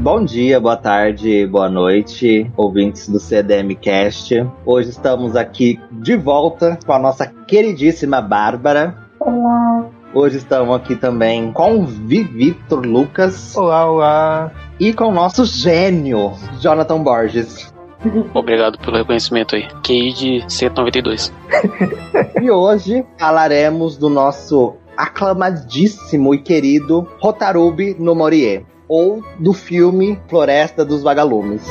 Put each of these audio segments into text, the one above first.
Bom dia, boa tarde, boa noite, ouvintes do CDM Cast. Hoje estamos aqui de volta com a nossa queridíssima Bárbara. Olá. Hoje estamos aqui também com o Vivitor Lucas. Olá, olá. E com o nosso gênio, Jonathan Borges. Obrigado pelo reconhecimento aí. QI de 192. e hoje falaremos do nosso aclamadíssimo e querido Rotarubi no Morie ou do filme Floresta dos Vagalumes.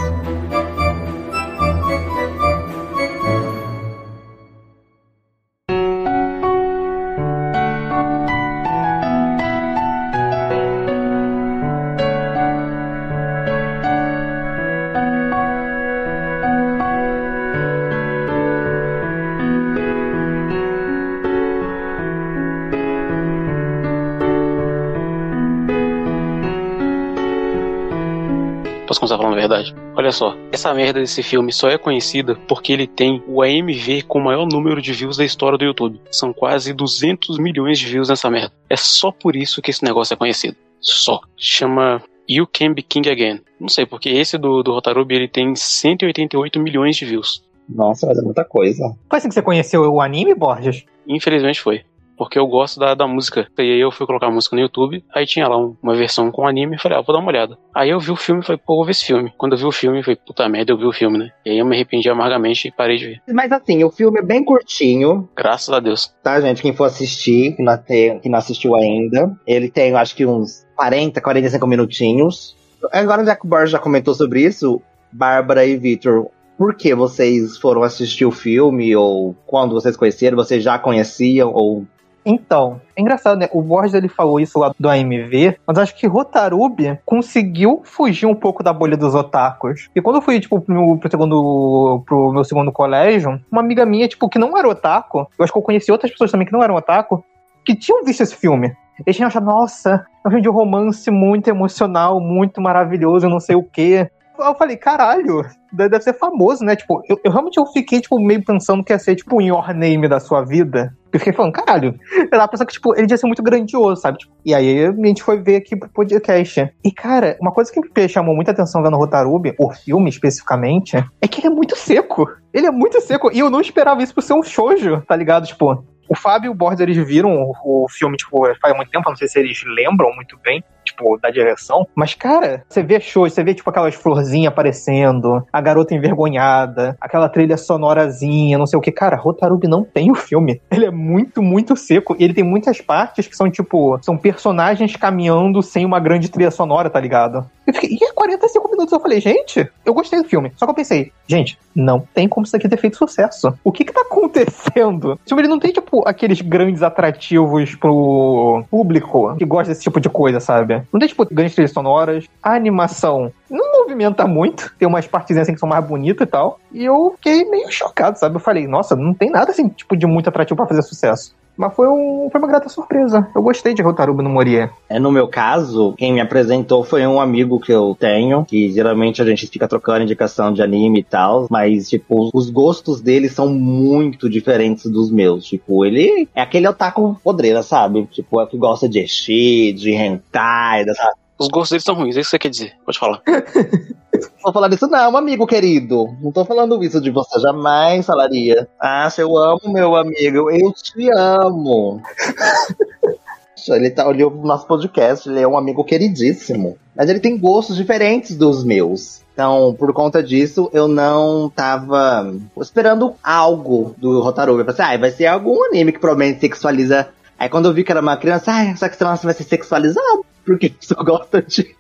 Verdade? Olha só, essa merda desse filme só é conhecida porque ele tem o AMV com o maior número de views da história do YouTube. São quase 200 milhões de views nessa merda. É só por isso que esse negócio é conhecido. Só. Chama You Can Be King Again. Não sei, porque esse do, do Rotarubi ele tem 188 milhões de views. Nossa, mas é muita coisa. Foi assim que você conheceu o anime, Borges? Infelizmente foi porque eu gosto da, da música. E aí eu fui colocar a música no YouTube, aí tinha lá um, uma versão com anime e falei, ah, vou dar uma olhada. Aí eu vi o filme e falei, pô, vou ver esse filme. Quando eu vi o filme, falei, puta merda, eu vi o filme, né? E aí eu me arrependi amargamente e parei de ver. Mas assim, o filme é bem curtinho. Graças a Deus. Tá, gente? Quem for assistir, que não, tem, que não assistiu ainda, ele tem, acho que uns 40, 45 minutinhos. Agora, o Borges já comentou sobre isso, Bárbara e Victor, por que vocês foram assistir o filme? Ou quando vocês conheceram, vocês já conheciam? Ou então, é engraçado, né? O Borges ele falou isso lá do AMV, mas acho que Rotarubi conseguiu fugir um pouco da bolha dos otakus. E quando eu fui, tipo, pro, pro, segundo, pro meu segundo colégio, uma amiga minha, tipo, que não era otaku, eu acho que eu conheci outras pessoas também que não eram otaku, que tinham visto esse filme. Eles tinham achado, nossa, é um filme de romance muito emocional, muito maravilhoso, não sei o quê eu falei, caralho, deve ser famoso, né? Tipo, eu, eu, realmente eu fiquei, tipo, meio pensando que ia ser, tipo, o Your Name da sua vida. Eu fiquei falando, caralho, tava pensando que, tipo, ele ia ser muito grandioso, sabe? Tipo, e aí a gente foi ver aqui pro podcast. E, cara, uma coisa que me chamou muita atenção vendo Rotarubi, o filme especificamente, é que ele é muito seco. Ele é muito seco. E eu não esperava isso por ser um shoujo, tá ligado? Tipo, o Fábio e o Borges, eles viram o, o filme, tipo, faz muito tempo, não sei se eles lembram muito bem, tipo, da direção. Mas, cara, você vê shows, você vê, tipo, aquelas florzinhas aparecendo, a garota envergonhada, aquela trilha sonorazinha, não sei o que. Cara, Rotarubi não tem o filme. Ele é muito, muito seco. E ele tem muitas partes que são, tipo, são personagens caminhando sem uma grande trilha sonora, tá ligado? Eu fiquei, e 45 minutos eu falei, gente, eu gostei do filme. Só que eu pensei, gente, não tem como isso aqui ter feito sucesso. O que que tá acontecendo? O filme ele não tem, tipo, aqueles grandes atrativos pro público que gosta desse tipo de coisa, sabe? Não tem, tipo, grandes trilhas sonoras. A animação não movimenta muito. Tem umas partezinhas assim que são mais bonitas e tal. E eu fiquei meio chocado, sabe? Eu falei, nossa, não tem nada assim, tipo, de muito atrativo para fazer sucesso. Mas foi, um, foi uma grata surpresa. Eu gostei de Rotaruba no Morie. É, no meu caso, quem me apresentou foi um amigo que eu tenho, que geralmente a gente fica trocando indicação de anime e tal, mas, tipo, os gostos dele são muito diferentes dos meus. Tipo, ele é aquele otaku podreira, sabe? Tipo, é que gosta de Eshi, de hentai, dessa os gostos deles são ruins, é isso que você quer dizer. Pode falar. Vou falar disso não, amigo querido. Não tô falando isso de você, jamais falaria. Ah, eu amo meu amigo, eu te amo. ele tá olhando o nosso podcast, ele é um amigo queridíssimo. Mas ele tem gostos diferentes dos meus. Então, por conta disso, eu não tava esperando algo do Rotaru. Eu pensei, ah, vai ser algum anime que provavelmente sexualiza. Aí quando eu vi que era uma criança, ah, essa criança vai ser sexualizada porque só gosta de.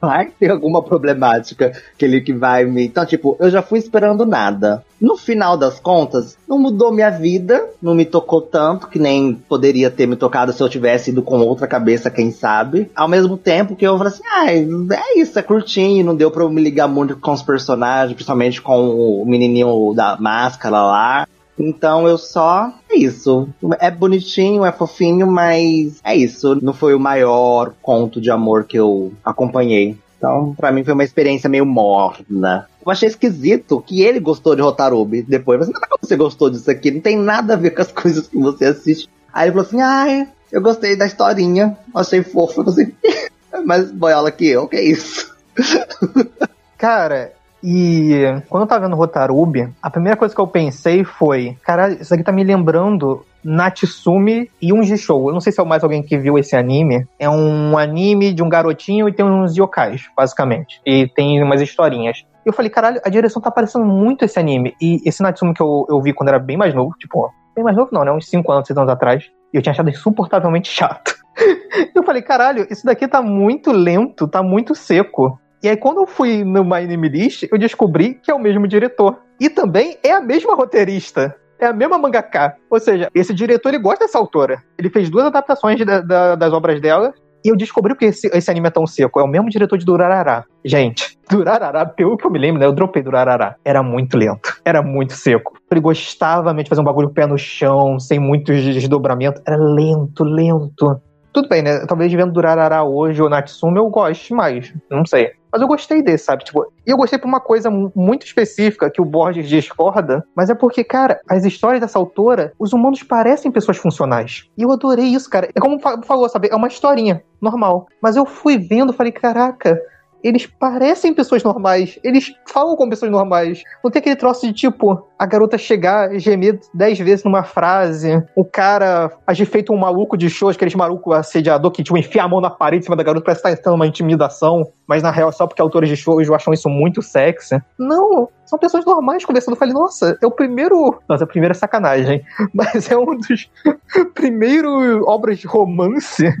Vai ter alguma problemática que ele que vai me. Então, tipo, eu já fui esperando nada. No final das contas, não mudou minha vida, não me tocou tanto que nem poderia ter me tocado se eu tivesse ido com outra cabeça, quem sabe. Ao mesmo tempo que eu falei assim, ah, é isso, é curtinho, não deu pra eu me ligar muito com os personagens, principalmente com o menininho da máscara lá. Então eu só. É isso. É bonitinho, é fofinho, mas é isso. Não foi o maior conto de amor que eu acompanhei. Então, pra mim foi uma experiência meio morna. Eu achei esquisito que ele gostou de Rotarubi depois. Mas como você gostou disso aqui? Não tem nada a ver com as coisas que você assiste. Aí ele falou assim: ai, eu gostei da historinha, achei fofo. Eu falei assim, mas boiola que eu, que é isso? Cara, e quando eu tava vendo Rotarubi, a primeira coisa que eu pensei foi: caralho, isso aqui tá me lembrando Natsumi e um G-Show. Eu não sei se é mais alguém que viu esse anime. É um anime de um garotinho e tem uns yokais, basicamente. E tem umas historinhas. E eu falei, caralho, a direção tá parecendo muito esse anime. E esse Natsumi que eu, eu vi quando era bem mais novo, tipo, bem mais novo não, né? Uns 5 anos, 6 anos atrás. E eu tinha achado insuportavelmente chato. eu falei, caralho, isso daqui tá muito lento, tá muito seco. E aí, quando eu fui no My Name List, eu descobri que é o mesmo diretor. E também é a mesma roteirista. É a mesma mangaka. Ou seja, esse diretor ele gosta dessa autora. Ele fez duas adaptações da, da, das obras dela. E eu descobri que esse, esse anime é tão seco. É o mesmo diretor de Durarará. Gente, Durarará, pelo que eu me lembro, né? Eu dropei Durarará. Era muito lento. Era muito seco. Ele gostava de fazer um bagulho pé no chão, sem muitos desdobramentos. Era lento, lento. Tudo bem, né? Talvez vendo Durarará hoje ou Natsumi eu goste mais. Não sei. Mas eu gostei desse, sabe? Tipo, e eu gostei por uma coisa muito específica que o Borges discorda, mas é porque, cara, as histórias dessa autora, os humanos parecem pessoas funcionais. E eu adorei isso, cara. É como falou, sabe? É uma historinha normal. Mas eu fui vendo, falei, caraca, eles parecem pessoas normais. Eles falam como pessoas normais. Não tem aquele troço de tipo, a garota chegar e gemer dez vezes numa frase, o cara agir feito um maluco de shows, aqueles maluco assediador que tipo, enfia a mão na parede em cima da garota parece estar entrando uma intimidação, mas na real é só porque autores de shows acham isso muito sexy. Não, são pessoas normais conversando. Eu falei, nossa, é o primeiro. Nossa, a primeira sacanagem. Mas é um dos primeiros obras de romance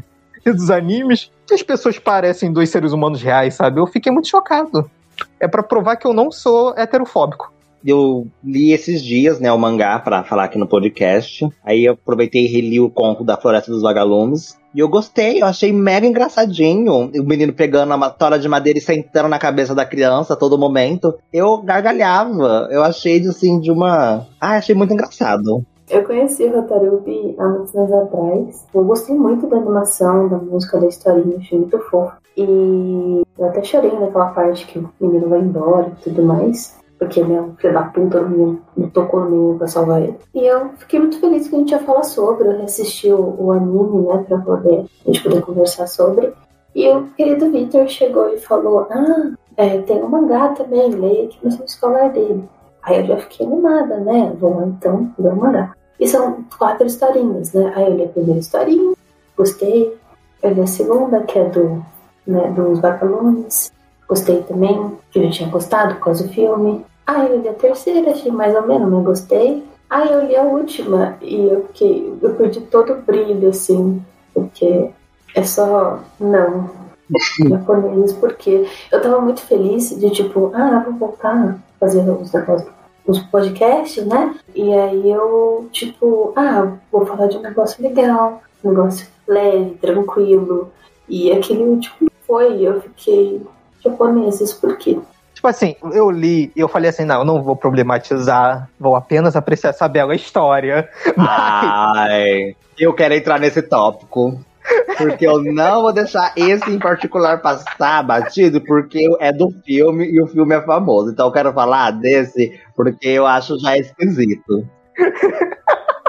dos animes que as pessoas parecem dois seres humanos reais, sabe? Eu fiquei muito chocado. É para provar que eu não sou heterofóbico. Eu li esses dias, né, o mangá para falar aqui no podcast. Aí eu aproveitei e reli o conto da Floresta dos Vagalumes. E eu gostei, eu achei mega engraçadinho. O menino pegando uma tora de madeira e sentando na cabeça da criança a todo momento. Eu gargalhava. Eu achei, assim, de uma. Ah, achei muito engraçado. Eu conheci o Rotarubi há muitos anos atrás. Eu gostei muito da animação, da música, da historinha, achei muito fofo. E eu até chorei naquela parte que o menino vai embora e tudo mais. Porque né, filho da puta não, tocou no menino pra salvar ele. E eu fiquei muito feliz que a gente ia falar sobre. Eu assisti o, o anime, né, pra poder, a gente poder conversar sobre. E o querido Victor chegou e falou: Ah, é, tem um mangá também, leia que nós vamos falar dele. Aí eu já fiquei animada, né? Vou então ler o mangá. E são quatro historinhas, né? Aí eu li a primeira historinha, gostei. Eu li a segunda, que é do, né, dos Bacalunes. Gostei também, que eu já tinha gostado por causa do filme. Aí eu li a terceira, achei mais ou menos, mas gostei. Aí eu li a última e eu fiquei. Eu perdi todo o brilho, assim, porque é só. Não. japonês, porque eu tava muito feliz de tipo, ah, vou voltar fazer os negócios os podcasts, né? E aí eu, tipo, ah, vou falar de um negócio legal, um negócio leve, tranquilo. E aquele último foi, eu fiquei japoneses, por quê? Tipo assim, eu li e eu falei assim, não, eu não vou problematizar, vou apenas apreciar essa bela história. Ai, eu quero entrar nesse tópico. Porque eu não vou deixar esse em particular passar batido, porque é do filme e o filme é famoso. Então eu quero falar desse porque eu acho já esquisito.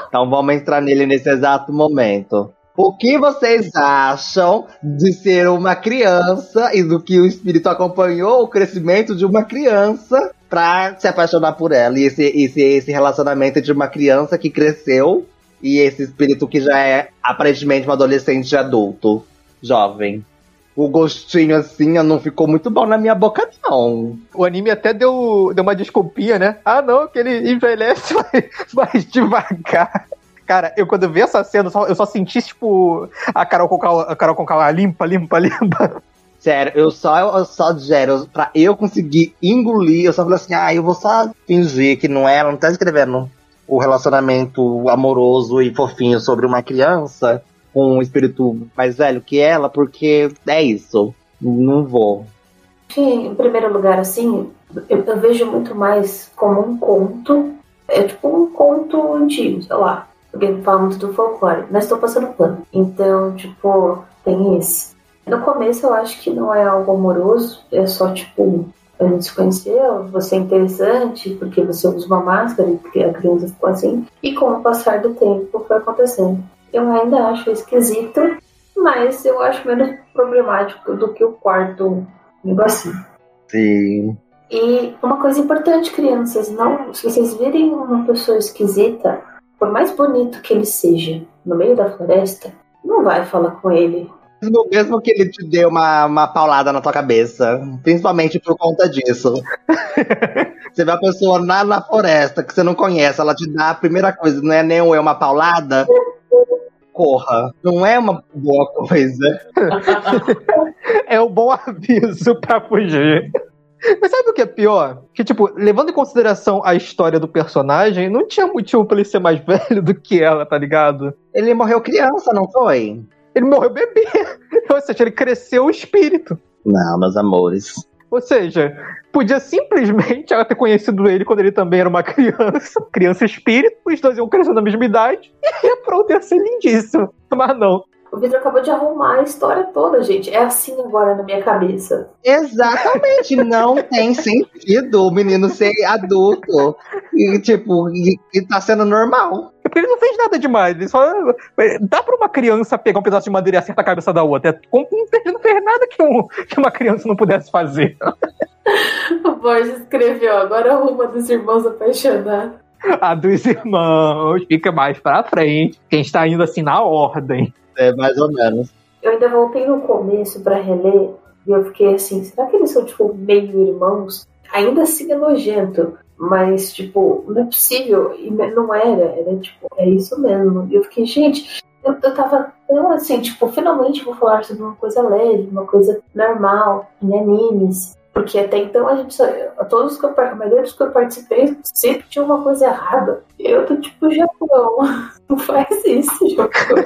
Então vamos entrar nele nesse exato momento. O que vocês acham de ser uma criança e do que o espírito acompanhou o crescimento de uma criança pra se apaixonar por ela? E esse, esse, esse relacionamento de uma criança que cresceu e esse espírito que já é aparentemente um adolescente adulto, jovem. O gostinho assim não ficou muito bom na minha boca, não. O anime até deu, deu uma desculpinha, né? Ah, não, que ele envelhece mais, devagar. Cara, eu quando vi essa cena, eu só, eu só senti, tipo, a Carol com a Carol com a limpa, limpa, limpa. Sério, eu só, eu só, sério, pra eu conseguir engolir, eu só falei assim, ah, eu vou só fingir que não é, ela não tá escrevendo o relacionamento amoroso e fofinho sobre uma criança com um espírito mais velho que ela, porque é isso. Não vou. Em primeiro lugar, assim, eu, eu vejo muito mais como um conto. É tipo um conto antigo, sei lá. Porque fala muito do folclore, mas estou passando pano. Então, tipo, tem esse. No começo eu acho que não é algo amoroso, é só tipo a gente se conheceu, você é interessante porque você usa uma máscara e porque a criança ficou assim. E com o passar do tempo foi acontecendo. Eu ainda acho esquisito, mas eu acho menos problemático do que o quarto negocinho. Sim. E uma coisa importante, crianças, não, se vocês virem uma pessoa esquisita, por mais bonito que ele seja, no meio da floresta, não vai falar com ele. Mesmo, mesmo que ele te dê uma, uma paulada na tua cabeça, principalmente por conta disso. você vê a pessoa na, na floresta que você não conhece, ela te dá a primeira coisa, não é nem um é uma paulada, corra. Não é uma boa coisa. É um bom aviso pra fugir. Mas sabe o que é pior? Que, tipo, levando em consideração a história do personagem, não tinha motivo pra ele ser mais velho do que ela, tá ligado? Ele morreu criança, não foi? Ele morreu bebê. Ou seja, ele cresceu o espírito. Não, meus amores. Ou seja, podia simplesmente ela ter conhecido ele quando ele também era uma criança, criança espírito, os dois iam crescer na mesma idade, e pronto, ia ser lindíssimo. Mas não. O Vitor acabou de arrumar a história toda, gente. É assim agora na minha cabeça. Exatamente, não tem sentido o menino ser adulto e, tipo, e, e tá sendo normal. É Porque ele não fez nada demais. Ele só. Dá pra uma criança pegar um pedaço de madeira e acertar a cabeça da outra. É Ele não fez nada que, um- que uma criança não pudesse fazer. O Borges escreveu, agora arruma dos irmãos apaixonados. A dos irmãos fica mais pra frente. Quem está indo assim na ordem. É, mais ou menos. Eu ainda voltei no começo pra reler e eu fiquei assim, será que eles são, tipo, meio irmãos? Ainda assim é nojento, mas, tipo, não é possível. E não era, era tipo, é isso mesmo. E eu fiquei, gente, eu, eu tava tão assim, tipo, finalmente vou falar sobre uma coisa leve, uma coisa normal, em animes. Porque até então a gente só. Todos que eu, a maioria dos que eu participei sempre tinha uma coisa errada. E eu tô tipo, Japão, não faz isso, Japão.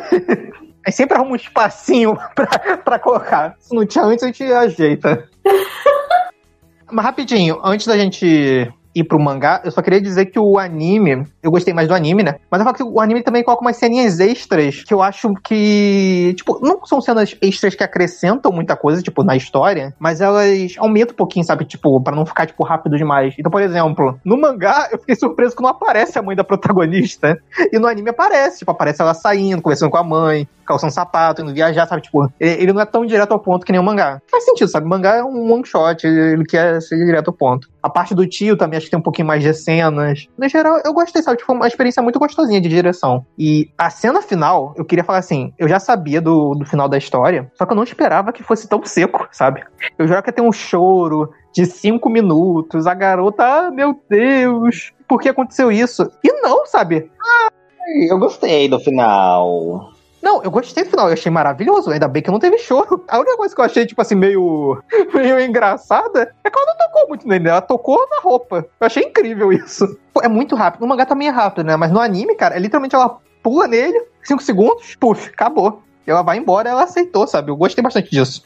Aí sempre arruma um espacinho pra, pra colocar. Se não tinha antes, a gente ajeita. Mas rapidinho, antes da gente ir pro mangá, eu só queria dizer que o anime, eu gostei mais do anime, né? Mas eu falo que o anime também coloca umas ceninhas extras que eu acho que, tipo, não são cenas extras que acrescentam muita coisa, tipo, na história, mas elas aumentam um pouquinho, sabe? Tipo, pra não ficar, tipo, rápido demais. Então, por exemplo, no mangá, eu fiquei surpreso que não aparece a mãe da protagonista. E no anime aparece, tipo, aparece ela saindo, conversando com a mãe, calçando sapato, indo viajar, sabe? Tipo, ele não é tão direto ao ponto que nem o mangá. Faz sentido, sabe? O mangá é um one shot, ele quer ser direto ao ponto. A parte do tio também acho que tem um pouquinho mais de cenas. No geral, eu gostei, sabe? Tipo, uma experiência muito gostosinha de direção. E a cena final, eu queria falar assim, eu já sabia do, do final da história, só que eu não esperava que fosse tão seco, sabe? Eu jurava que ter um choro de cinco minutos, a garota, ah, meu Deus, por que aconteceu isso? E não, sabe? Ai, Eu gostei do final. Não, eu gostei do final, eu achei maravilhoso. Ainda bem que não teve choro. A única coisa que eu achei, tipo assim, meio, meio engraçada é que ela não tocou muito nele, ela tocou na roupa. Eu achei incrível isso. É muito rápido. No mangá também é rápido, né? Mas no anime, cara, é literalmente ela pula nele, 5 segundos, puf, acabou. Ela vai embora, ela aceitou, sabe? Eu gostei bastante disso.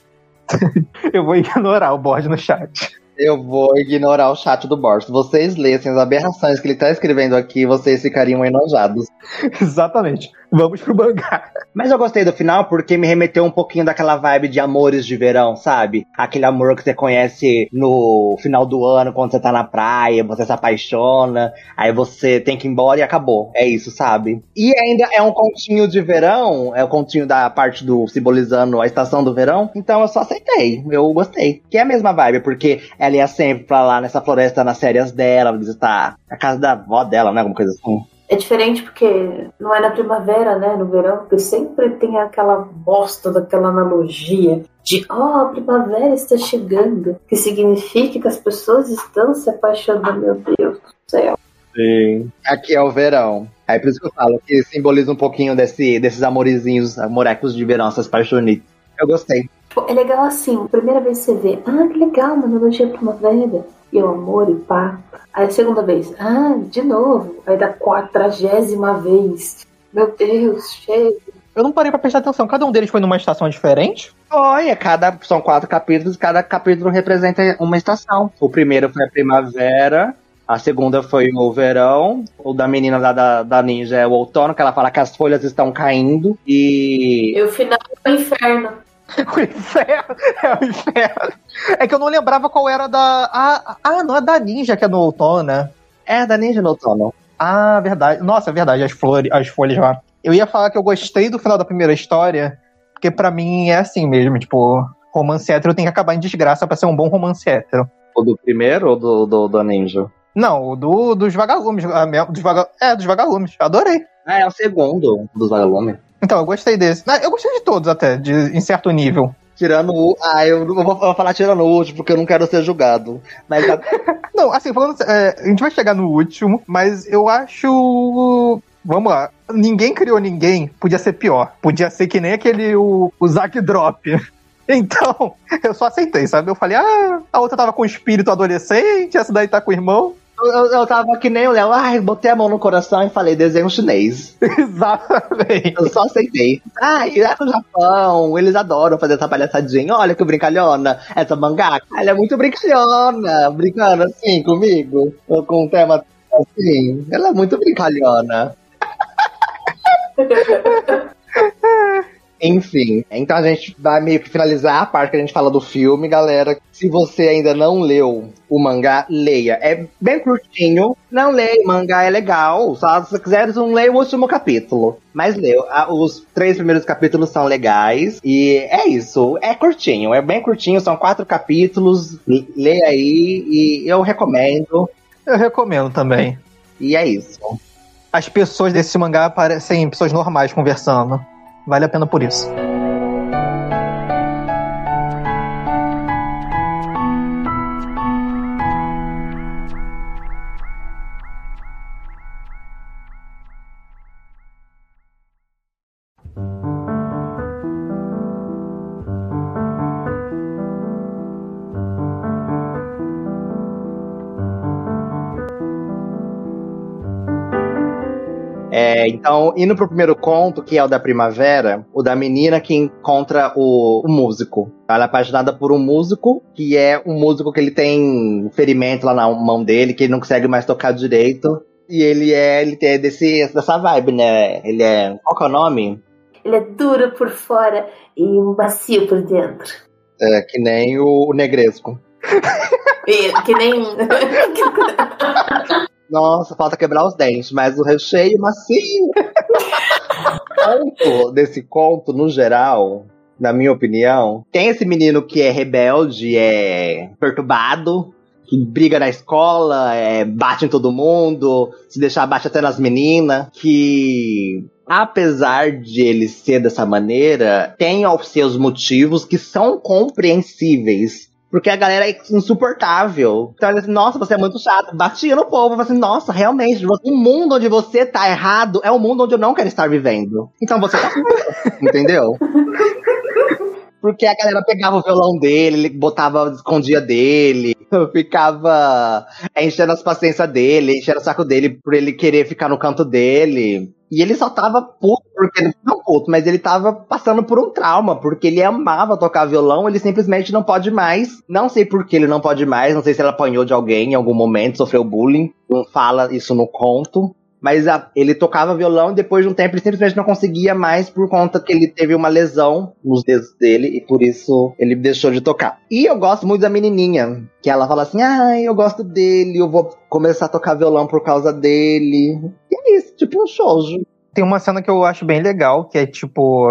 eu vou ignorar o board no chat. Eu vou ignorar o chat do Boris. Se vocês lessem as aberrações que ele tá escrevendo aqui, vocês ficariam enojados. Exatamente. Vamos pro mangá. Mas eu gostei do final porque me remeteu um pouquinho daquela vibe de amores de verão, sabe? Aquele amor que você conhece no final do ano, quando você tá na praia, você se apaixona, aí você tem que ir embora e acabou. É isso, sabe? E ainda é um continho de verão, é o continho da parte do simbolizando a estação do verão, então eu só aceitei. Eu gostei. Que é a mesma vibe, porque ela ia sempre pra lá nessa floresta nas férias dela, visitar a casa da avó dela, né? Alguma coisa assim. É diferente porque não é na primavera, né? No verão, porque sempre tem aquela bosta daquela analogia de ó, a primavera está chegando, que significa que as pessoas estão se apaixonando, meu Deus do céu. Sim. Aqui é o verão. Aí por isso que eu falo que simboliza um pouquinho desse, desses amorezinhos, amorecos de verão, essas paixonites. Eu gostei. É legal assim, primeira vez que você vê, ah, que legal, uma analogia primavera. E o amor e pá. Aí a segunda vez, ah, de novo. Aí da quadragésima vez. Meu Deus, chega. Eu não parei pra prestar atenção. Cada um deles foi numa estação diferente? Olha, cada, são quatro capítulos, cada capítulo representa uma estação. O primeiro foi a primavera, a segunda foi o verão, o da menina lá da, da ninja é o outono, que ela fala que as folhas estão caindo, e E o final é o inferno. O inferno. É o inferno. É que eu não lembrava qual era da. Ah, ah, não é da ninja que é no outono, né? é da ninja no outono. Ah, verdade. Nossa, é verdade, as, flores, as folhas lá. Eu ia falar que eu gostei do final da primeira história, porque pra mim é assim mesmo, tipo, romance hétero tem que acabar em desgraça pra ser um bom romance hétero. O do primeiro ou do, do, do Ninja? Não, o do, dos vagalumes. Dos vaga, é, dos vagalumes. Adorei. Ah, é o segundo dos vagalumes. Então, eu gostei desse. Ah, Eu gostei de todos até, de, em certo nível. Tirando o. Ah, eu não vou, eu vou falar tirando o último, porque eu não quero ser julgado. Mas Não, assim, falando. é, a gente vai chegar no último, mas eu acho. Vamos lá. Ninguém criou ninguém, podia ser pior. Podia ser que nem aquele o, o Zack Drop. Então, eu só aceitei, sabe? Eu falei, ah, a outra tava com espírito adolescente, essa daí tá com o irmão. Eu, eu tava que nem o Léo. Ai, botei a mão no coração e falei desenho chinês. Exatamente. Eu só aceitei. Ah, e lá no Japão, eles adoram fazer essa palhaçadinha. Olha que brincalhona, essa mangá. Ela é muito brincalhona, brincando assim comigo, com um tema assim. Ela é muito brincalhona. Enfim, então a gente vai meio que finalizar a parte que a gente fala do filme, galera. Se você ainda não leu o mangá, leia. É bem curtinho. Não leia, o mangá é legal. Só se você quiser, não leia o último capítulo. Mas leu. Os três primeiros capítulos são legais. E é isso. É curtinho. É bem curtinho. São quatro capítulos. Leia aí. E eu recomendo. Eu recomendo também. E é isso. As pessoas desse mangá parecem pessoas normais conversando. Vale a pena por isso. Então, indo pro primeiro conto, que é o da primavera, o da menina que encontra o, o músico. Ela é apaixonada por um músico, que é um músico que ele tem ferimento lá na mão dele, que ele não consegue mais tocar direito. E ele é, ele tem desse, dessa vibe, né? Ele é. Qual que é o nome? Ele é duro por fora e macio por dentro. É, que nem o, o Negresco. E, que nem. Nossa, falta quebrar os dentes, mas o recheio macio. o ponto desse conto, no geral, na minha opinião, tem esse menino que é rebelde, é perturbado, que briga na escola, é, bate em todo mundo, se deixar bate até nas meninas, que apesar de ele ser dessa maneira, tem os seus motivos que são compreensíveis. Porque a galera é insuportável. Então, assim, nossa, você é muito chato. Batia no povo. Assim, nossa, realmente, o mundo onde você tá errado é o mundo onde eu não quero estar vivendo. Então você tá Entendeu? Porque a galera pegava o violão dele, ele botava, escondia dele, ficava enchendo as paciências dele, enchendo o saco dele por ele querer ficar no canto dele. E ele só tava puto, porque não puto, mas ele tava passando por um trauma, porque ele amava tocar violão, ele simplesmente não pode mais. Não sei por que ele não pode mais, não sei se ele apanhou de alguém em algum momento, sofreu bullying. Não fala isso no conto. Mas a- ele tocava violão e depois de um tempo ele simplesmente não conseguia mais por conta que ele teve uma lesão nos dedos dele e por isso ele deixou de tocar. E eu gosto muito da menininha, que ela fala assim: ai, eu gosto dele, eu vou começar a tocar violão por causa dele. E é isso, tipo um shoujo. Tem uma cena que eu acho bem legal, que é tipo.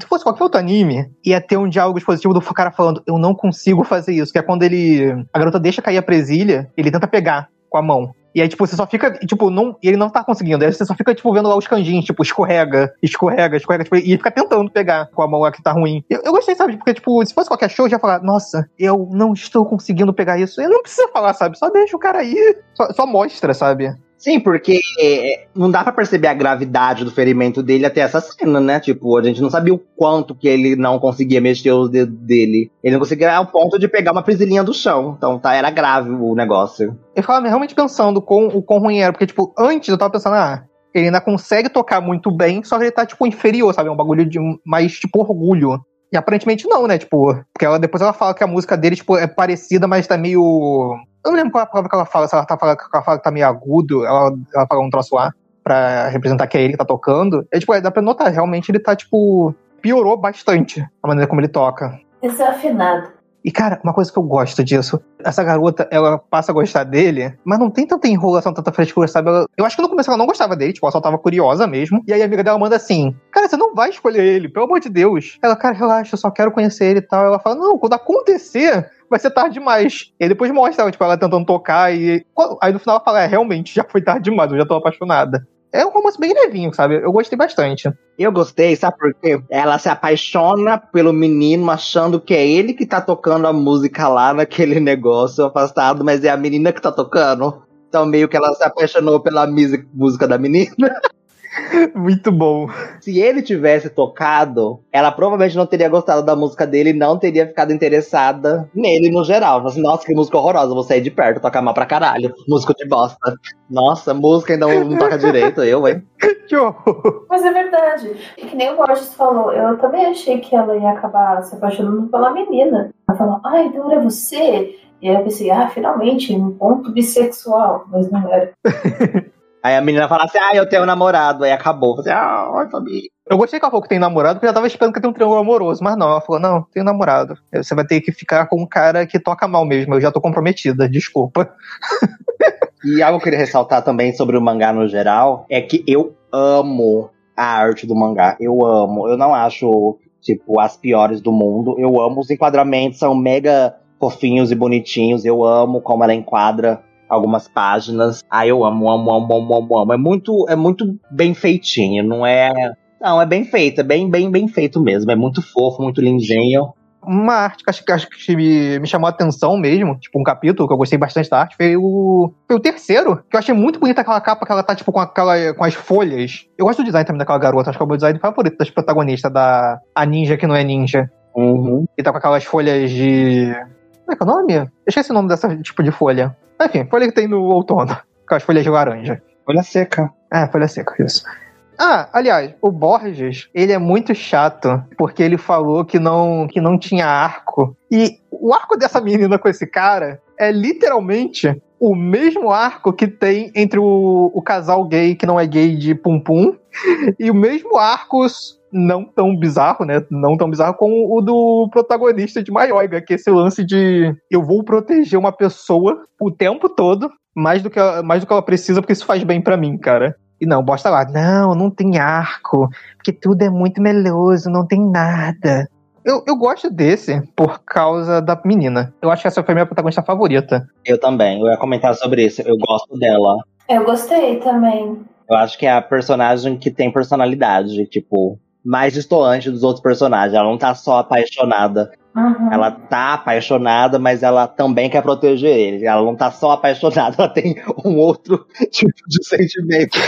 Se fosse qualquer outro anime, ia ter um diálogo expositivo do cara falando: Eu não consigo fazer isso. Que é quando ele. A garota deixa cair a presilha, ele tenta pegar com a mão. E aí, tipo, você só fica, tipo, não, ele não tá conseguindo. Aí você só fica, tipo, vendo lá os canjinhos, tipo, escorrega, escorrega, escorrega, tipo, e fica tentando pegar com a mão lá que tá ruim. Eu, eu gostei, sabe? Porque, tipo, se fosse qualquer show, eu já falar, nossa, eu não estou conseguindo pegar isso. Ele não precisa falar, sabe? Só deixa o cara ir. Só, só mostra, sabe? Sim, porque é, não dá pra perceber a gravidade do ferimento dele até essa cena, né? Tipo, a gente não sabia o quanto que ele não conseguia mexer os dedos dele. Ele não conseguia ao ponto de pegar uma prisilinha do chão. Então tá, era grave o negócio. Eu ficava realmente pensando com, o quão ruim era, porque, tipo, antes eu tava pensando, ah, ele ainda consegue tocar muito bem, só que ele tá, tipo, inferior, sabe? É um bagulho de mais, tipo, orgulho. E aparentemente não, né? Tipo, porque ela, depois ela fala que a música dele, tipo, é parecida, mas tá meio. Eu não lembro qual é a palavra que ela fala, se ela tá falando ela fala que tá meio agudo, ela, ela fala um troço lá pra representar que é ele que tá tocando. É, tipo, é, dá pra notar, realmente ele tá, tipo, piorou bastante a maneira como ele toca. Esse é afinado. E, cara, uma coisa que eu gosto disso, essa garota, ela passa a gostar dele, mas não tem tanta enrolação, tanta frescura, sabe? Ela- eu acho que no começo ela não gostava dele, tipo, ela só tava curiosa mesmo. E aí a amiga dela manda assim: Cara, você não vai escolher ele, pelo amor de Deus. Ela, cara, relaxa, eu só quero conhecer ele e tal. Ela fala: Não, quando acontecer. Vai ser tarde demais. E depois mostra, tipo, ela tentando tocar e. Aí no final ela fala: É, realmente, já foi tarde demais, eu já tô apaixonada. É um romance bem levinho, sabe? Eu gostei bastante. Eu gostei, sabe por quê? Ela se apaixona pelo menino, achando que é ele que tá tocando a música lá naquele negócio afastado, mas é a menina que tá tocando. Então, meio que ela se apaixonou pela música da menina. Muito bom. Se ele tivesse tocado, ela provavelmente não teria gostado da música dele e não teria ficado interessada nele no geral. Falou Assim, Nossa, que música horrorosa, vou sair de perto, toca mal pra caralho. Música de bosta. Nossa, música ainda não toca direito, eu, hein? Que horror. Mas é verdade. E que nem o Borges falou, eu também achei que ela ia acabar se apaixonando pela menina. Ela falou, ah, então era você? E aí eu pensei, ah, finalmente, um ponto bissexual. Mas não era. Aí a menina fala assim, ah, eu tenho um namorado. Aí acabou. Falei, ah, família. Eu gostei que ela falou que tem namorado, porque eu já tava esperando que tenha um triângulo amoroso. Mas não, ela falou: não, tenho namorado. Você vai ter que ficar com um cara que toca mal mesmo. Eu já tô comprometida, desculpa. E algo que eu queria ressaltar também sobre o mangá no geral é que eu amo a arte do mangá. Eu amo. Eu não acho, tipo, as piores do mundo. Eu amo. Os enquadramentos são mega fofinhos e bonitinhos. Eu amo como ela enquadra algumas páginas. Ah, eu amo, amo, amo, amo, amo, amo. É muito, é muito bem feitinho, não é. Não, é bem feito, é bem, bem, bem feito mesmo. É muito fofo, muito lindinho. Uma arte que acho, que acho que me, me chamou a atenção mesmo, tipo, um capítulo que eu gostei bastante da arte, foi o, foi o terceiro, que eu achei muito bonita aquela capa que ela tá, tipo, com, aquela, com as folhas. Eu gosto do design também daquela garota, acho que é o meu design favorito das protagonistas, da a ninja que não é ninja. Uhum. E tá com aquelas folhas de. Como é que é o nome? Eu esqueci o nome dessa tipo de folha. Enfim, folha que tem no outono. Aquelas folhas de laranja. Folha seca. É, folha seca, isso. Ah, aliás, o Borges, ele é muito chato, porque ele falou que não, que não tinha arco. E o arco dessa menina com esse cara é literalmente o mesmo arco que tem entre o, o casal gay que não é gay de Pum Pum e o mesmo arco não tão bizarro, né? Não tão bizarro como o do protagonista de Maioiga, que é esse lance de eu vou proteger uma pessoa o tempo todo, mais do que ela, mais do que ela precisa, porque isso faz bem pra mim, cara. E não, bosta lá, não, não tem arco, porque tudo é muito meloso, não tem nada. Eu, eu gosto desse por causa da menina. Eu acho que essa foi a minha protagonista favorita. Eu também, eu ia comentar sobre isso. Eu gosto dela. Eu gostei também. Eu acho que é a personagem que tem personalidade, tipo, mais distoante dos outros personagens. Ela não tá só apaixonada. Uhum. Ela tá apaixonada, mas ela também quer proteger ele. Ela não tá só apaixonada, ela tem um outro tipo de sentimento.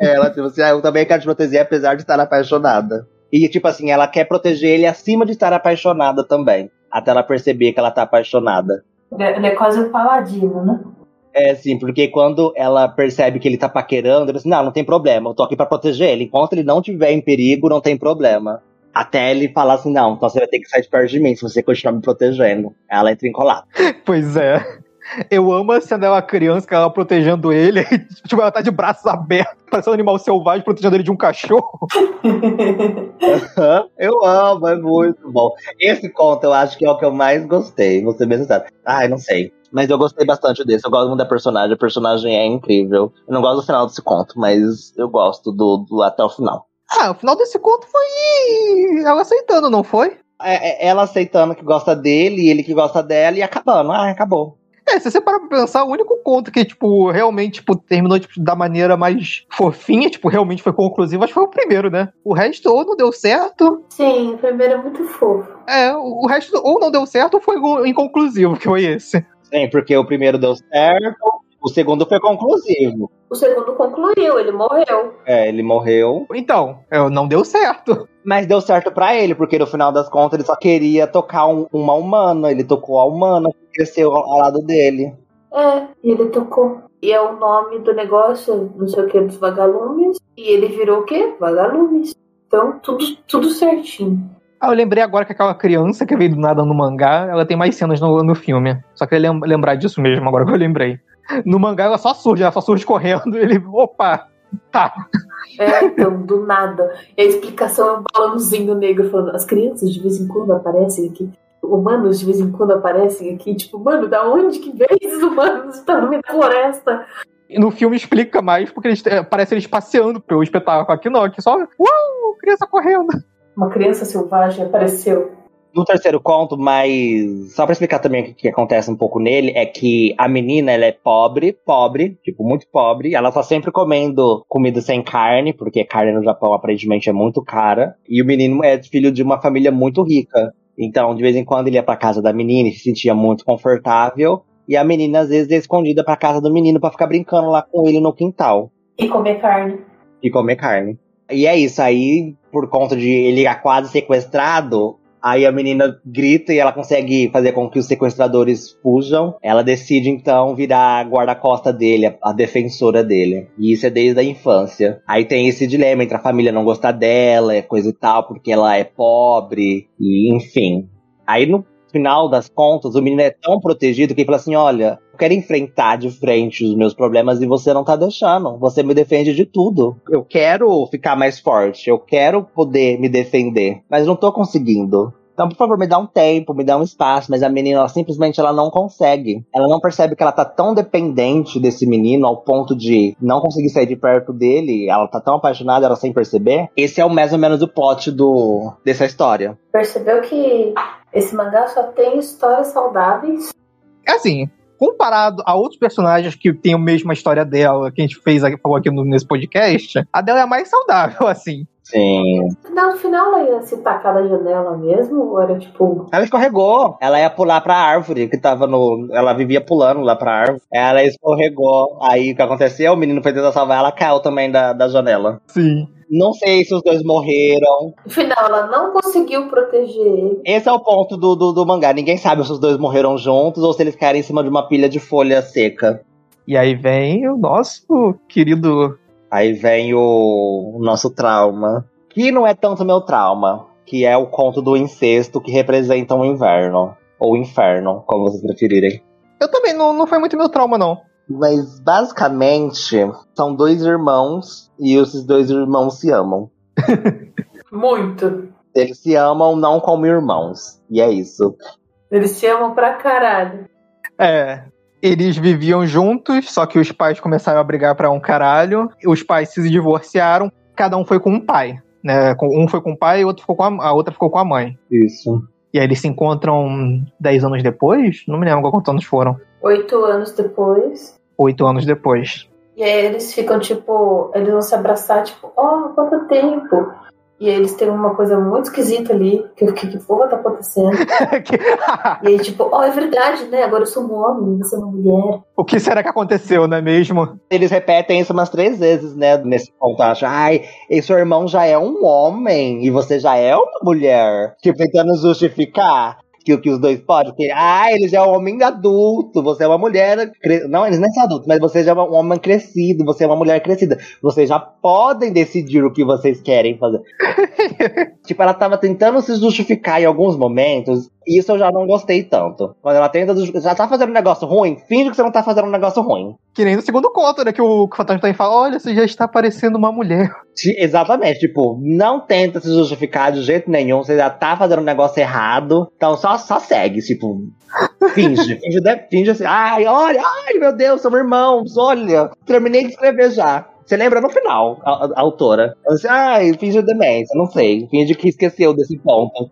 É, ela, tipo assim, ah, eu também quero te proteger, apesar de estar apaixonada. E, tipo assim, ela quer proteger ele acima de estar apaixonada também. Até ela perceber que ela tá apaixonada. Ele é quase um paladino, né? É, sim, porque quando ela percebe que ele tá paquerando, ela diz, não, não tem problema, eu tô aqui pra proteger ele. Enquanto ele não tiver em perigo, não tem problema. Até ele falar assim, não, então você vai ter que sair de perto de mim se você continuar me protegendo. Ela entra em colapso. Pois é. Eu amo a cena dela criança, que ela protegendo ele, tipo, ela tá de braços abertos, parecendo um animal selvagem, protegendo ele de um cachorro. eu amo, é muito bom. Esse conto eu acho que é o que eu mais gostei, vou ser bem sincero. Ai, não sei. Mas eu gostei bastante desse. Eu gosto muito da personagem. A personagem é incrível. Eu não gosto do final desse conto, mas eu gosto do, do até o final. Ah, o final desse conto foi ela aceitando, não foi? É, é ela aceitando que gosta dele, ele que gosta dela e acabando. Ah, acabou. É, se você parar pra pensar, o único conto que, tipo, realmente, tipo, terminou, tipo, da maneira mais fofinha, tipo, realmente foi conclusivo, acho que foi o primeiro, né? O resto ou não deu certo. Sim, o primeiro é muito fofo. É, o resto ou não deu certo ou foi inconclusivo, que foi esse. Sim, porque o primeiro deu certo, o segundo foi conclusivo. O segundo concluiu, ele morreu. É, ele morreu. Então, não deu certo. Mas deu certo para ele, porque no final das contas ele só queria tocar um, uma humana. Ele tocou a humana que cresceu ao lado dele. É, ele tocou. E é o nome do negócio, não sei o que, dos vagalumes. E ele virou o quê? Vagalumes. Então, tudo, tudo certinho. Ah, eu lembrei agora que aquela criança que veio do nada no mangá, ela tem mais cenas no, no filme. Só queria lembrar disso mesmo, agora que eu lembrei. No mangá ela só surge, ela só surge correndo, ele, opa, tá. É, então, do nada. E a explicação é um balãozinho negro falando, as crianças de vez em quando aparecem aqui. humanos de vez em quando aparecem aqui, tipo, mano, da onde que veio esses humanos? Estão no meio da floresta. No filme explica mais, porque eles, é, parece eles passeando pelo espetáculo. Aqui não, aqui só, uau, criança correndo. Uma criança selvagem apareceu. No terceiro conto, mas só pra explicar também o que, que acontece um pouco nele, é que a menina, ela é pobre, pobre, tipo, muito pobre. Ela tá sempre comendo comida sem carne, porque carne no Japão aparentemente é muito cara. E o menino é filho de uma família muito rica. Então, de vez em quando ele ia pra casa da menina e se sentia muito confortável. E a menina, às vezes, é escondida pra casa do menino pra ficar brincando lá com ele no quintal. E comer carne. E comer carne. E é isso, aí, por conta de ele ir quase sequestrado, Aí a menina grita e ela consegue fazer com que os sequestradores fujam. Ela decide então virar guarda-costa dele, a defensora dele. E isso é desde a infância. Aí tem esse dilema entre a família não gostar dela, coisa e tal, porque ela é pobre, e enfim. Aí no final das contas, o menino é tão protegido que ele fala assim: olha, eu quero enfrentar de frente os meus problemas e você não tá deixando. Você me defende de tudo. Eu quero ficar mais forte, eu quero poder me defender, mas não tô conseguindo. Então, por favor, me dá um tempo, me dá um espaço, mas a menina ela, simplesmente ela não consegue. Ela não percebe que ela tá tão dependente desse menino ao ponto de não conseguir sair de perto dele, ela tá tão apaixonada, ela sem perceber. Esse é o mais ou menos o plot do dessa história. Percebeu que esse mangá só tem histórias saudáveis? Assim, comparado a outros personagens que têm a mesma história dela, que a gente fez aqui, falou aqui no, nesse podcast, a dela é a mais saudável, assim. Sim. No final ela ia se tacar da janela mesmo? Ou era tipo. Ela escorregou. Ela ia pular pra árvore que tava no. Ela vivia pulando lá pra árvore. Ela escorregou. Aí o que aconteceu? O menino foi tentar salvar ela, caiu também da, da janela. Sim. Não sei se os dois morreram. No final, ela não conseguiu proteger ele. Esse é o ponto do, do, do mangá. Ninguém sabe se os dois morreram juntos ou se eles caíram em cima de uma pilha de folha seca. E aí vem o nosso querido. Aí vem o, o nosso trauma. Que não é tanto meu trauma. Que é o conto do incesto que representa o inverno. Ou inferno, como vocês preferirem. Eu também, não, não foi muito meu trauma, não. Mas basicamente são dois irmãos e esses dois irmãos se amam. Muito. Eles se amam não como irmãos. E é isso. Eles se amam pra caralho. É. Eles viviam juntos, só que os pais começaram a brigar pra um caralho. Os pais se divorciaram, cada um foi com um pai. Né? Um foi com o pai e outro ficou com a, a outra ficou com a mãe. Isso. E aí eles se encontram 10 anos depois? Não me lembro quantos anos foram. Oito anos depois. Oito anos depois. E aí eles ficam, tipo, eles vão se abraçar, tipo, oh, quanto tempo? E aí eles têm uma coisa muito esquisita ali, que eu fiquei, que porra tá acontecendo? e aí, tipo, oh, é verdade, né? Agora eu sou um homem, você é uma mulher. o que será que aconteceu, não é mesmo? Eles repetem isso umas três vezes, né? Nesse ponto. Acho, ai, e seu irmão já é um homem e você já é uma mulher. Tipo, tentando justificar que o que os dois podem, porque, ah, ele já é um homem adulto, você é uma mulher. cre- Não, eles nem são adultos, mas você já é um homem crescido, você é uma mulher crescida. Vocês já podem decidir o que vocês querem fazer. tipo, ela tava tentando se justificar em alguns momentos. Isso eu já não gostei tanto. Quando ela tenta já tá fazendo um negócio ruim, finge que você não tá fazendo um negócio ruim. Que nem no segundo conto, né? Que o, Fantasma também fala: olha, você já está parecendo uma mulher. Exatamente, tipo, não tenta se justificar de jeito nenhum, você já tá fazendo um negócio errado, então só, só segue, tipo, finge, finge, de- finge assim, ai, olha, ai meu Deus, somos irmãos, olha, terminei de escrever já. Você lembra no final, a, a- a autora. Ela disse, ai, finge demência, não sei, finge que esqueceu desse ponto.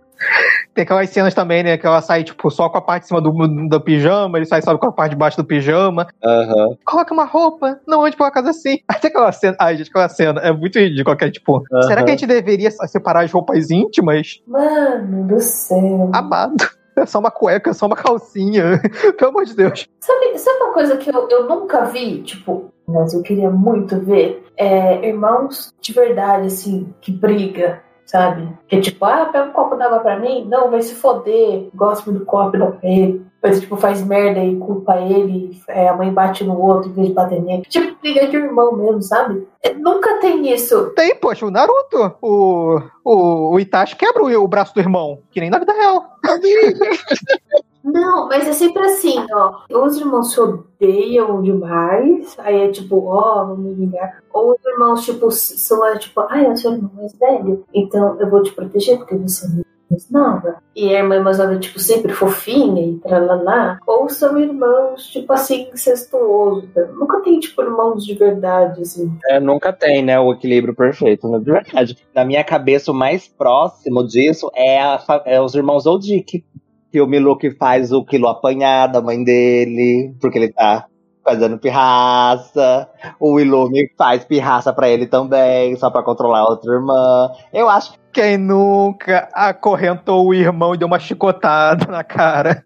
Tem aquelas cenas também, né? Que ela sai, tipo, só com a parte de cima do, do pijama, ele sai só com a parte de baixo do pijama. Aham. Coloca uma roupa, não ande pra casa assim. Até aquela cena. Ai, gente, aquela cena é muito ridícula. Que é tipo, Aham. será que a gente deveria separar as roupas íntimas? Mano do céu. Amado. É só uma cueca, é só uma calcinha. Pelo amor de Deus. Sabe, sabe uma coisa que eu, eu nunca vi, tipo, mas eu queria muito ver? É irmãos de verdade, assim, que briga, sabe? Que é tipo, ah, pega um copo d'água pra mim? Não, vai se foder. Gosto muito do copo, não pra ele. Depois, tipo, faz merda e culpa ele. é, a mãe bate no outro em vez de bater nele. Tipo, briga de irmão mesmo, sabe? É, nunca tem isso. Tem, poxa, o Naruto. O, o, o Itachi quebra o, o braço do irmão. Que nem na vida real. Não, mas é sempre assim, ó. Ou os irmãos se odeiam demais, aí é tipo, ó, vamos me vingar. Ou os irmãos, tipo, são é, tipo, ai, eu sou o irmão mais velho, então eu vou te proteger porque você é meu nova. E a irmã mais nova, tipo, sempre fofinha e tralalá. Ou são irmãos, tipo assim, incestuosos. Nunca tem, tipo, irmãos de verdade, assim. É, nunca tem, né, o equilíbrio perfeito, né, de verdade. Na minha cabeça, o mais próximo disso é, a, é os irmãos Oldick. Que o Miluk faz o quilo apanhar da mãe dele, porque ele tá fazendo pirraça. O Ilume faz pirraça pra ele também, só pra controlar a outra irmã. Eu acho. Quem nunca acorrentou o irmão e deu uma chicotada na cara?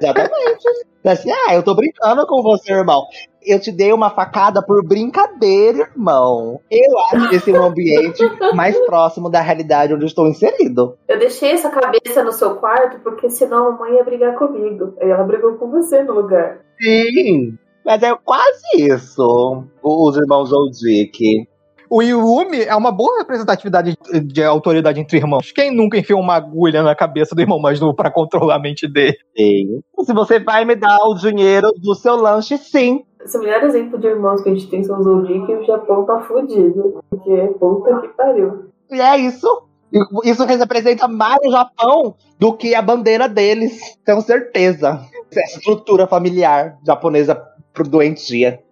Exatamente. Assim, ah, eu tô brincando com você, irmão. Eu te dei uma facada por brincadeira, irmão. Eu acho esse é um ambiente mais próximo da realidade onde eu estou inserido. Eu deixei essa cabeça no seu quarto porque senão a mãe ia brigar comigo. Aí ela brigou com você no lugar. Sim, mas é quase isso. Os irmãos Oldick. O Yumi é uma boa representatividade de, de autoridade entre irmãos. Quem nunca enfiou uma agulha na cabeça do irmão mais novo pra controlar a mente dele? Sim. Se você vai me dar o dinheiro do seu lanche, sim. Esse melhor exemplo de irmãos que a gente tem são os Oldick e o Japão tá fudido. Porque puta que pariu. E é isso. Isso representa mais o Japão do que a bandeira deles, tenho certeza. Essa estrutura familiar japonesa pro doentia.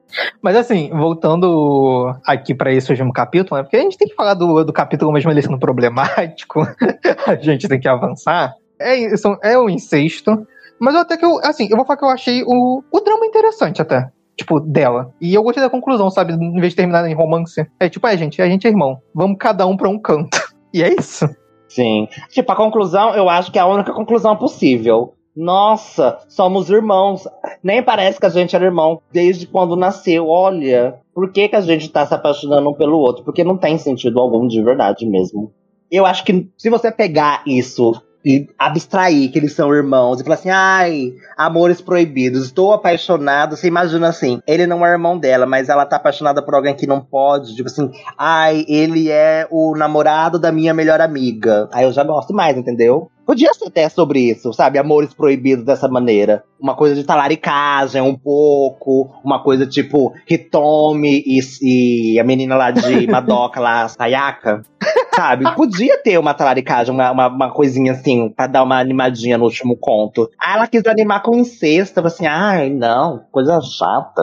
Mas assim, voltando aqui para esse último capítulo, né? Porque a gente tem que falar do, do capítulo mesmo ele sendo problemático, a gente tem que avançar. É, isso, é um incesto. Mas até que eu, assim, eu vou falar que eu achei o, o drama interessante até. Tipo, dela. E eu gostei da conclusão, sabe? Em vez de terminar em romance. É tipo, é, gente, a gente é irmão. Vamos cada um pra um canto. E é isso. Sim. Tipo, a conclusão, eu acho que é a única conclusão possível. Nossa, somos irmãos. Nem parece que a gente era irmão desde quando nasceu. Olha, por que, que a gente tá se apaixonando um pelo outro? Porque não tem sentido algum de verdade mesmo. Eu acho que se você pegar isso e abstrair que eles são irmãos e falar assim, ai, amores proibidos, estou apaixonado. Você imagina assim, ele não é irmão dela, mas ela tá apaixonada por alguém que não pode. Tipo assim, ai, ele é o namorado da minha melhor amiga. Aí eu já gosto mais, entendeu? Podia ser até sobre isso, sabe? Amores proibidos dessa maneira. Uma coisa de talaricagem, um pouco. Uma coisa tipo Hitomi e, e a menina lá de Madoka, lá, Sayaka. Sabe? Podia ter uma talaricagem, uma, uma, uma, coisinha assim, pra dar uma animadinha no último conto. Aí ela quis animar com incesto. assim, ai, não, coisa chata.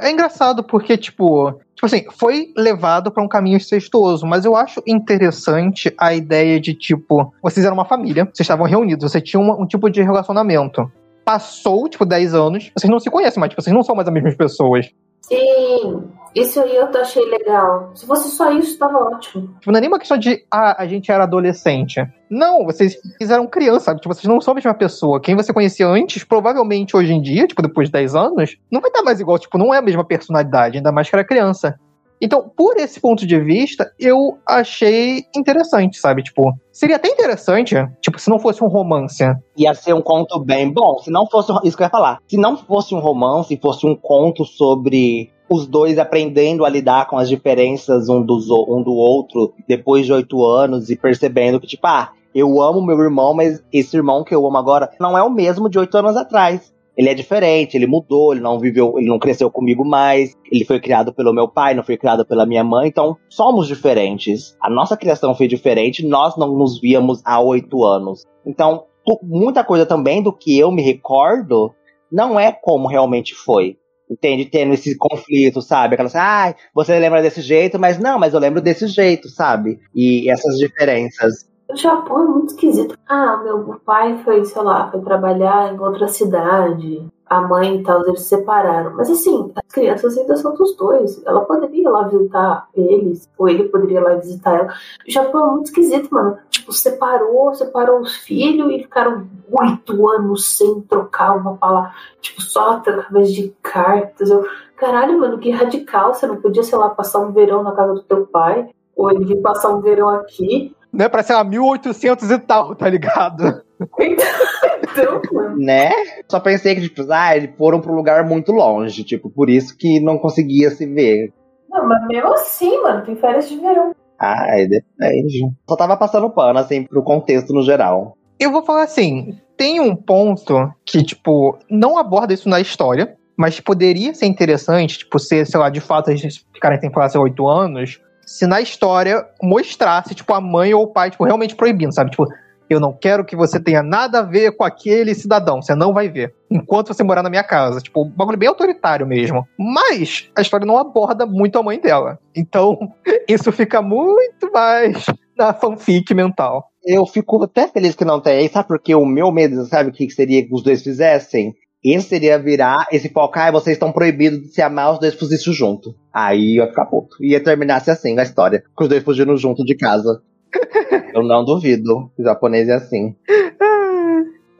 É engraçado porque, tipo, tipo assim, foi levado para um caminho incestuoso, mas eu acho interessante a ideia de, tipo, vocês eram uma família, vocês estavam reunidos, você tinha um, um tipo de relacionamento. Passou, tipo, 10 anos, vocês não se conhecem mais, tipo, vocês não são mais as mesmas pessoas. Sim, isso aí eu achei legal. Se fosse só isso, tava ótimo. Tipo, não é nem uma questão de, ah, a gente era adolescente. Não, vocês eram criança, sabe? Tipo, vocês não são a mesma pessoa. Quem você conhecia antes, provavelmente hoje em dia, tipo, depois de 10 anos, não vai estar mais igual. Tipo, não é a mesma personalidade, ainda mais que era criança. Então, por esse ponto de vista, eu achei interessante, sabe? Tipo, seria até interessante, tipo, se não fosse um romance. Ia ser um conto bem bom. Se não fosse. Isso que eu ia falar. Se não fosse um romance, fosse um conto sobre os dois aprendendo a lidar com as diferenças um, dos, um do outro depois de oito anos e percebendo que, tipo, ah, eu amo meu irmão, mas esse irmão que eu amo agora não é o mesmo de oito anos atrás. Ele é diferente, ele mudou, ele não viveu, ele não cresceu comigo mais, ele foi criado pelo meu pai, não foi criado pela minha mãe, então somos diferentes. A nossa criação foi diferente, nós não nos víamos há oito anos. Então, muita coisa também do que eu me recordo não é como realmente foi. Entende? Tendo esse conflito, sabe? Aquela assim, ah, você lembra desse jeito, mas não, mas eu lembro desse jeito, sabe? E essas diferenças. O Japão é muito esquisito. Ah, meu pai foi, sei lá, foi trabalhar em outra cidade. A mãe e tal, eles se separaram. Mas assim, as crianças ainda são dos dois. Ela poderia ir lá visitar eles, ou ele poderia ir lá visitar ela. O Japão é muito esquisito, mano. Tipo, separou, separou os filhos e ficaram oito anos sem trocar uma palavra. Tipo, só através de cartas. Eu, caralho, mano, que radical. Você não podia, sei lá, passar um verão na casa do teu pai, ou ele vir passar um verão aqui né, pra ser lá 1800 e tal, tá ligado? então, né? Só pensei que, tipo, ah, eles foram pra um lugar muito longe, tipo, por isso que não conseguia se ver. Não, mas mesmo assim, mano, tem férias de verão. Ai, depende. Só tava passando pano, assim, pro contexto no geral. Eu vou falar assim, tem um ponto que, tipo, não aborda isso na história, mas poderia ser interessante, tipo, ser, sei lá, de fato, a gente ficar em temporada há oito anos, se na história mostrasse, tipo, a mãe ou o pai, tipo, realmente proibindo, sabe? Tipo, Eu não quero que você tenha nada a ver com aquele cidadão. Você não vai ver. Enquanto você morar na minha casa. Tipo, um bagulho bem autoritário mesmo. Mas a história não aborda muito a mãe dela. Então, isso fica muito mais na fanfic mental. Eu fico até feliz que não tem. Sabe porque o meu medo, sabe o que seria que os dois fizessem? Esse seria virar esse foco, ah, vocês estão proibidos de se amar, os dois fuzissem junto. Aí ia ficar puto. Ia terminar-se assim a história. Com os dois fugindo junto de casa. Eu não duvido. O japonês é assim.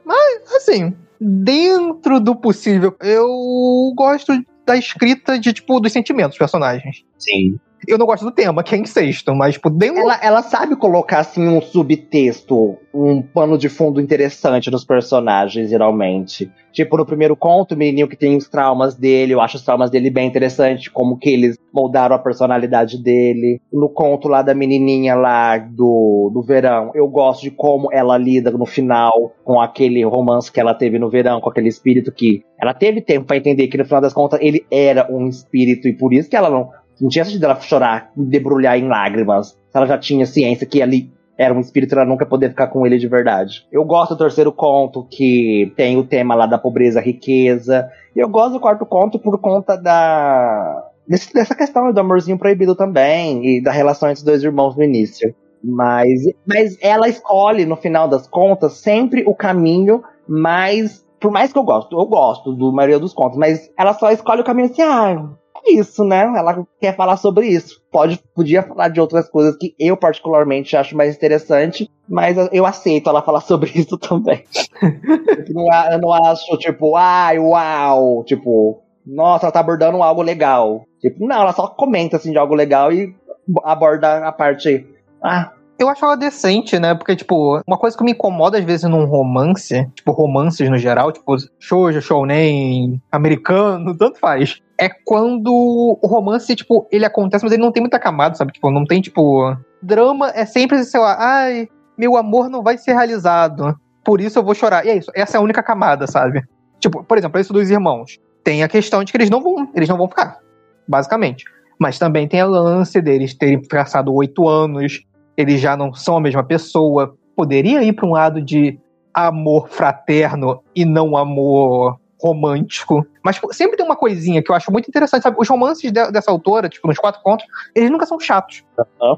Mas, assim, dentro do possível, eu gosto da escrita de, tipo, dos sentimentos dos personagens. Sim. Eu não gosto do tema, que é incesto, mas, tipo, dentro... Ela, ela sabe colocar, assim, um subtexto, um pano de fundo interessante nos personagens, geralmente. Tipo, no primeiro conto, o menininho que tem os traumas dele, eu acho os traumas dele bem interessante, como que eles moldaram a personalidade dele. No conto lá da menininha lá do, do verão, eu gosto de como ela lida no final com aquele romance que ela teve no verão, com aquele espírito que ela teve tempo para entender que no final das contas ele era um espírito e por isso que ela não não tinha sentido ela chorar, debrulhar em lágrimas. Ela já tinha ciência que ali era um espírito, ela nunca poder ficar com ele de verdade. Eu gosto do terceiro conto, que tem o tema lá da pobreza, riqueza. E eu gosto do quarto conto por conta da. Dessa questão do amorzinho proibido também, e da relação entre os dois irmãos no início. Mas, mas ela escolhe, no final das contas, sempre o caminho mais. Por mais que eu gosto, eu gosto do maioria dos contos, mas ela só escolhe o caminho assim, ah, isso, né? Ela quer falar sobre isso. Pode, podia falar de outras coisas que eu particularmente acho mais interessante, mas eu aceito ela falar sobre isso também. eu não acho, tipo, ai, uau, tipo, nossa, ela tá abordando algo legal. Tipo, não, ela só comenta assim de algo legal e aborda a parte. Ah, eu acho ela decente, né? Porque, tipo, uma coisa que me incomoda às vezes num romance, tipo, romances no geral, tipo, shoujo, shounen, americano, tanto faz. É quando o romance, tipo, ele acontece, mas ele não tem muita camada, sabe? Tipo, não tem, tipo. Drama é sempre, sei lá, ai, meu amor não vai ser realizado. Por isso eu vou chorar. E é isso, essa é a única camada, sabe? Tipo, por exemplo, isso dos irmãos. Tem a questão de que eles não vão, eles não vão ficar, basicamente. Mas também tem a lance deles terem passado oito anos, eles já não são a mesma pessoa. Poderia ir para um lado de amor fraterno e não amor romântico. Mas tipo, sempre tem uma coisinha que eu acho muito interessante, sabe? Os romances de, dessa autora, tipo, nos quatro contos, eles nunca são chatos. Uhum.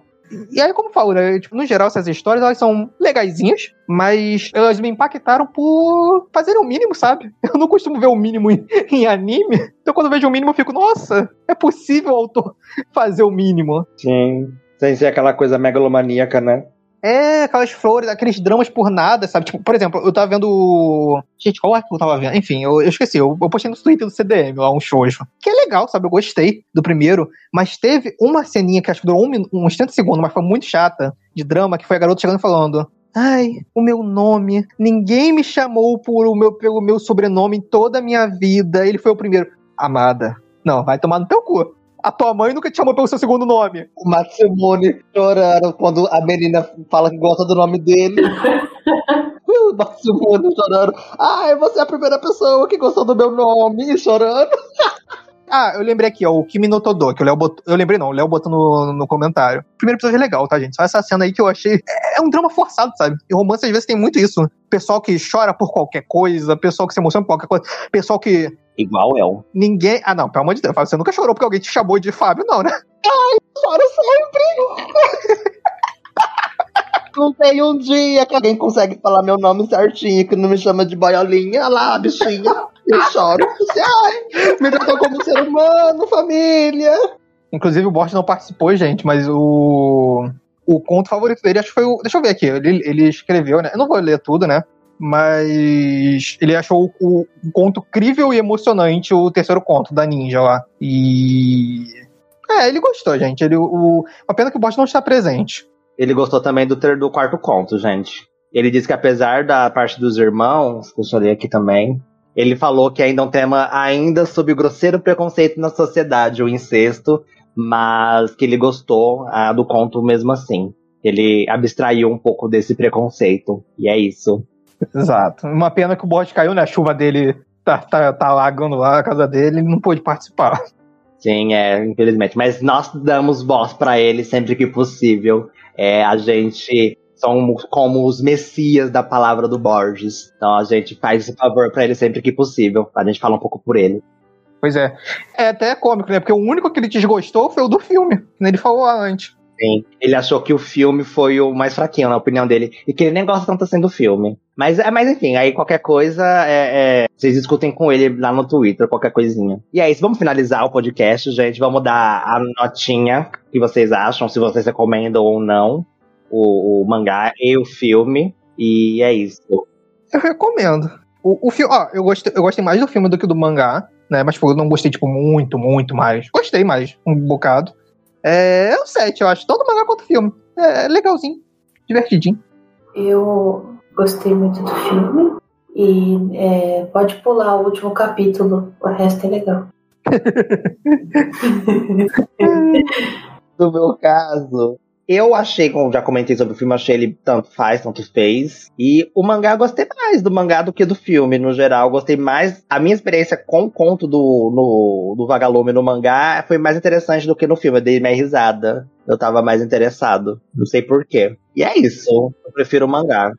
E aí, como eu falo, né? Tipo, no geral, essas histórias, elas são legaisinhas, mas elas me impactaram por fazerem o mínimo, sabe? Eu não costumo ver o mínimo em, em anime, então quando eu vejo o mínimo eu fico, nossa, é possível o autor fazer o mínimo. Sim. Sem ser aquela coisa megalomaníaca, né? É, aquelas flores, aqueles dramas por nada, sabe? Tipo, por exemplo, eu tava vendo. Gente, qual é que eu tava vendo? Enfim, eu, eu esqueci. Eu, eu, postei no Twitter do CDM lá um shoujo. Que é legal, sabe? Eu gostei do primeiro. Mas teve uma ceninha que acho que durou um, uns 30 segundos, mas foi muito chata, de drama, que foi a garota chegando e falando. Ai, o meu nome. Ninguém me chamou por o meu, pelo meu sobrenome em toda a minha vida. Ele foi o primeiro. Amada. Não, vai tomar no teu cu a tua mãe nunca te chamou pelo seu segundo nome. O Matsumune chorando quando a menina fala que gosta do nome dele. o Matsumune chorando. Ai, você é a primeira pessoa que gostou do meu nome, chorando. Ah, eu lembrei aqui, ó, o Kimi no Todo, que o Léo botou. Eu lembrei não, o Léo botou no, no comentário. O primeiro episódio é legal, tá, gente? Só essa cena aí que eu achei. É, é um drama forçado, sabe? E romance às vezes tem muito isso. Pessoal que chora por qualquer coisa, pessoal que se emociona por qualquer coisa, pessoal que Igual eu. Ninguém. Ah, não, pelo amor de Deus, você nunca chorou porque alguém te chamou de Fábio, não, né? Ai, choro sempre! não tem um dia que alguém consegue falar meu nome certinho, que não me chama de boiolinha. Olha lá, bichinha. Eu choro. Ai, me tratou como ser humano, família. Inclusive, o Borges não participou, gente, mas o. O conto favorito dele, acho que foi o. Deixa eu ver aqui. Ele, ele escreveu, né? Eu não vou ler tudo, né? Mas ele achou o, conto crível e emocionante, o terceiro conto da Ninja lá. E. É, ele gostou, gente. Ele, o, pena que o Bosch não está presente. Ele gostou também do, ter, do quarto conto, gente. Ele disse que apesar da parte dos irmãos, que eu falei aqui também, ele falou que ainda é um tema ainda sob grosseiro preconceito na sociedade, o incesto, mas que ele gostou ah, do conto mesmo assim. Ele abstraiu um pouco desse preconceito. E é isso. Exato. Uma pena que o bode caiu, né? A chuva dele tá, tá, tá lagando lá a casa dele, ele não pôde participar. Sim, é, infelizmente. Mas nós damos voz para ele sempre que possível. É, a gente são como os messias da palavra do Borges. Então a gente faz esse favor para ele sempre que possível. A gente fala um pouco por ele. Pois é. É até cômico, né? Porque o único que ele desgostou foi o do filme. Né? Ele falou antes. Sim. Ele achou que o filme foi o mais fraquinho, na opinião dele. E que ele nem gosta tanto assim do filme. Mas, é, mas enfim, aí qualquer coisa, é, é, vocês discutem com ele lá no Twitter, qualquer coisinha. E é isso, vamos finalizar o podcast, gente. Vamos dar a notinha que vocês acham, se vocês recomendam ou não o, o mangá e o filme. E é isso. Eu recomendo. O, o filme, ó, eu gostei, eu gostei mais do filme do que do mangá, né? Mas tipo, eu não gostei, tipo, muito, muito mais. Gostei mais, um bocado. É, é o 7, eu acho. Todo mangá quanto filme. É, é legalzinho, divertidinho. Eu gostei muito do filme. E é, pode pular o último capítulo, o resto é legal. no meu caso, eu achei, como já comentei sobre o filme, achei ele tanto faz, tanto fez. E o mangá eu gostei mais do mangá do que do filme, no geral. Eu gostei mais. A minha experiência com o conto do, no, do Vagalume no mangá foi mais interessante do que no filme. Eu dei mais risada. Eu tava mais interessado. Não sei porquê. E é isso. Eu prefiro o mangá.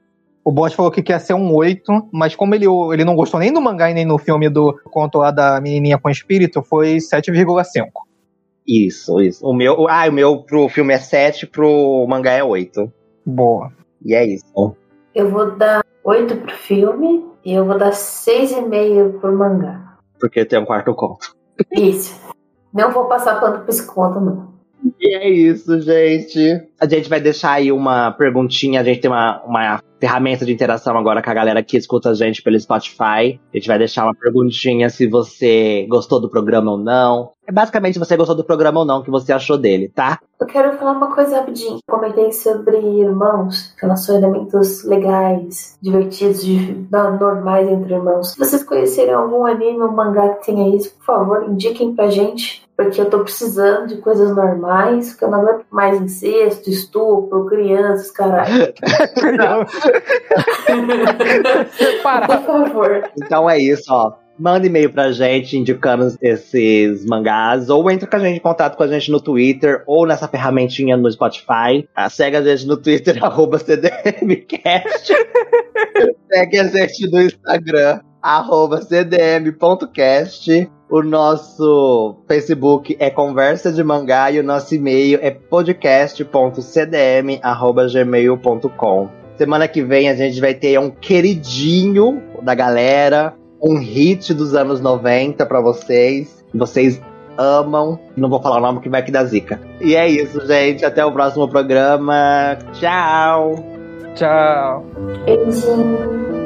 O Boss falou que quer ser um 8, mas como ele, ele não gostou nem do mangá e nem no filme do conto lá da menininha com espírito, foi 7,5. Isso, isso. O meu, ah, o meu pro filme é 7, pro mangá é 8. Boa. E é isso. Eu vou dar 8 pro filme e eu vou dar 6,5 pro mangá. Porque tem um quarto conto. Isso. Não vou passar pano pra esse conto, não. E é isso, gente. A gente vai deixar aí uma perguntinha. A gente tem uma, uma ferramenta de interação agora com a galera que escuta a gente pelo Spotify. A gente vai deixar uma perguntinha se você gostou do programa ou não. É basicamente se você gostou do programa ou não, o que você achou dele, tá? Eu quero falar uma coisa rapidinho. Comentei sobre irmãos, relacionamentos legais, divertidos, normais entre irmãos. Se vocês conhecerem algum anime ou mangá que tenha isso, por favor, indiquem pra gente. Porque eu tô precisando de coisas normais, que eu não aguento mais incesto, estupro, crianças, caralho. Por favor. Então é isso, ó. Manda e-mail pra gente indicando esses mangás, ou entra com a gente em contato com a gente no Twitter, ou nessa ferramentinha no Spotify. Ah, segue a gente no Twitter, arroba CDMcast. segue a gente no Instagram, arroba cdm.cast. O nosso Facebook é Conversa de Mangá e o nosso e-mail é podcast.cdm.gmail.com. Semana que vem a gente vai ter um queridinho da galera, um hit dos anos 90 para vocês. Vocês amam. Não vou falar o nome que vai aqui da zica. E é isso, gente. Até o próximo programa. Tchau. Tchau. Beijinho.